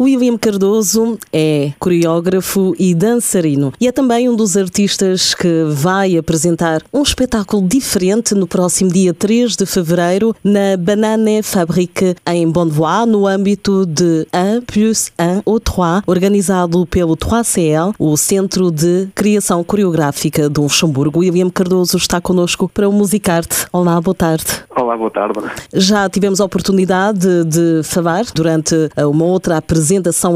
William Cardoso é coreógrafo e dançarino e é também um dos artistas que vai apresentar um espetáculo diferente no próximo dia 3 de fevereiro na Banane Fabrique em Bonnevoie, no âmbito de 1 plus 1 ou 3, organizado pelo 3CL, o Centro de Criação Coreográfica do Luxemburgo. William Cardoso está connosco para o Musicarte. Olá, boa tarde. Olá, boa tarde. Já tivemos a oportunidade de falar durante uma outra apresentação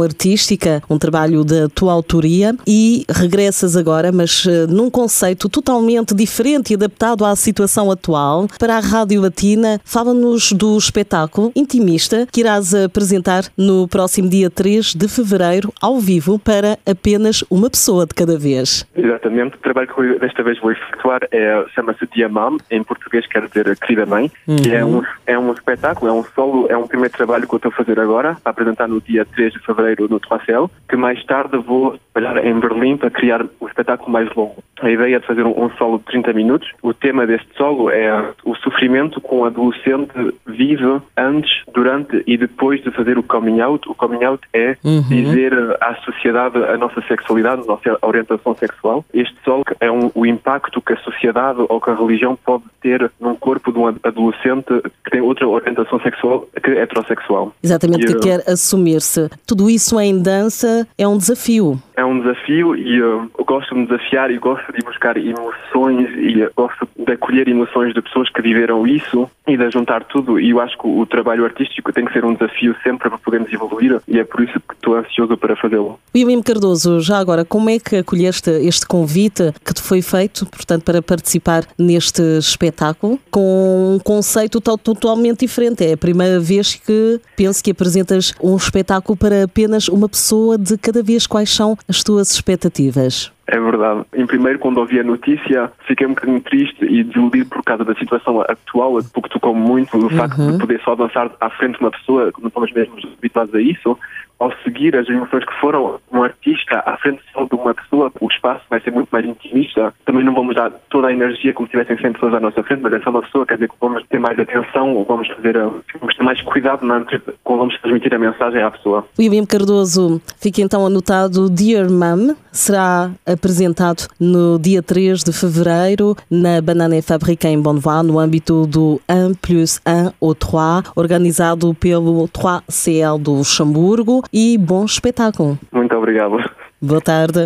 artística, um trabalho da tua autoria, e regressas agora, mas eh, num conceito totalmente diferente e adaptado à situação atual. Para a Rádio Latina, fala-nos do espetáculo intimista que irás apresentar no próximo dia 3 de fevereiro, ao vivo, para apenas uma pessoa de cada vez. Exatamente. O trabalho que desta vez vou efetuar é, chama-se Diamam, em português quer dizer querida mãe, uhum. que é um, é um espetáculo, é um solo, é um primeiro trabalho que eu estou a fazer agora, para apresentar no dia 3 de fevereiro no Tracel, que mais tarde vou trabalhar em Berlim para criar o espetáculo mais longo. A ideia é de fazer um, solo de 30 minutos. O tema deste solo é o sofrimento que um adolescente vive antes, durante e depois de fazer o coming out. O coming out é uhum. dizer à sociedade a nossa sexualidade, a nossa orientação sexual. Este solo é um, o impacto que a sociedade ou que a religião pode ter num corpo de um adolescente que tem outra orientação sexual que é heterossexual. Exatamente, e, que quer assumir-se. Tudo isso em dança é um desafio. É um desafio e uh, eu gosto de me desafiar e gosto de buscar emoções e gosto de acolher emoções de pessoas que viveram isso e de juntar tudo. E eu acho que o trabalho artístico tem que ser um desafio sempre para podermos evoluir e é por isso que estou ansioso para fazê-lo. William Cardoso, já agora, como é que acolheste este convite que te foi feito, portanto, para participar neste espetáculo com um conceito totalmente diferente? É a primeira vez que penso que apresentas um espetáculo para apenas uma pessoa de cada vez. Quais são as tuas expectativas? É verdade. Em primeiro, quando ouvi a notícia, fiquei um bocadinho triste e desiludido por causa da situação atual, porque tocou muito o facto uhum. de poder só dançar à frente de uma pessoa, não estamos mesmo habituados a isso ao seguir as emoções que foram um artista à frente só de uma pessoa, o espaço vai ser muito mais intimista. Também não vamos dar toda a energia como se tivessem 100 pessoas à nossa frente, mas é só uma pessoa, quer dizer que vamos ter mais atenção, vamos fazer, vamos ter mais cuidado na, quando vamos transmitir a mensagem à pessoa. William Cardoso, fica então anotado Dear Mum, será apresentado no dia 3 de fevereiro na Banana Fabrique em Bonnevoie, no âmbito do 1 plus 1 ou 3, organizado pelo 3CL do Luxemburgo e bom espetáculo. Muito obrigado. Boa tarde.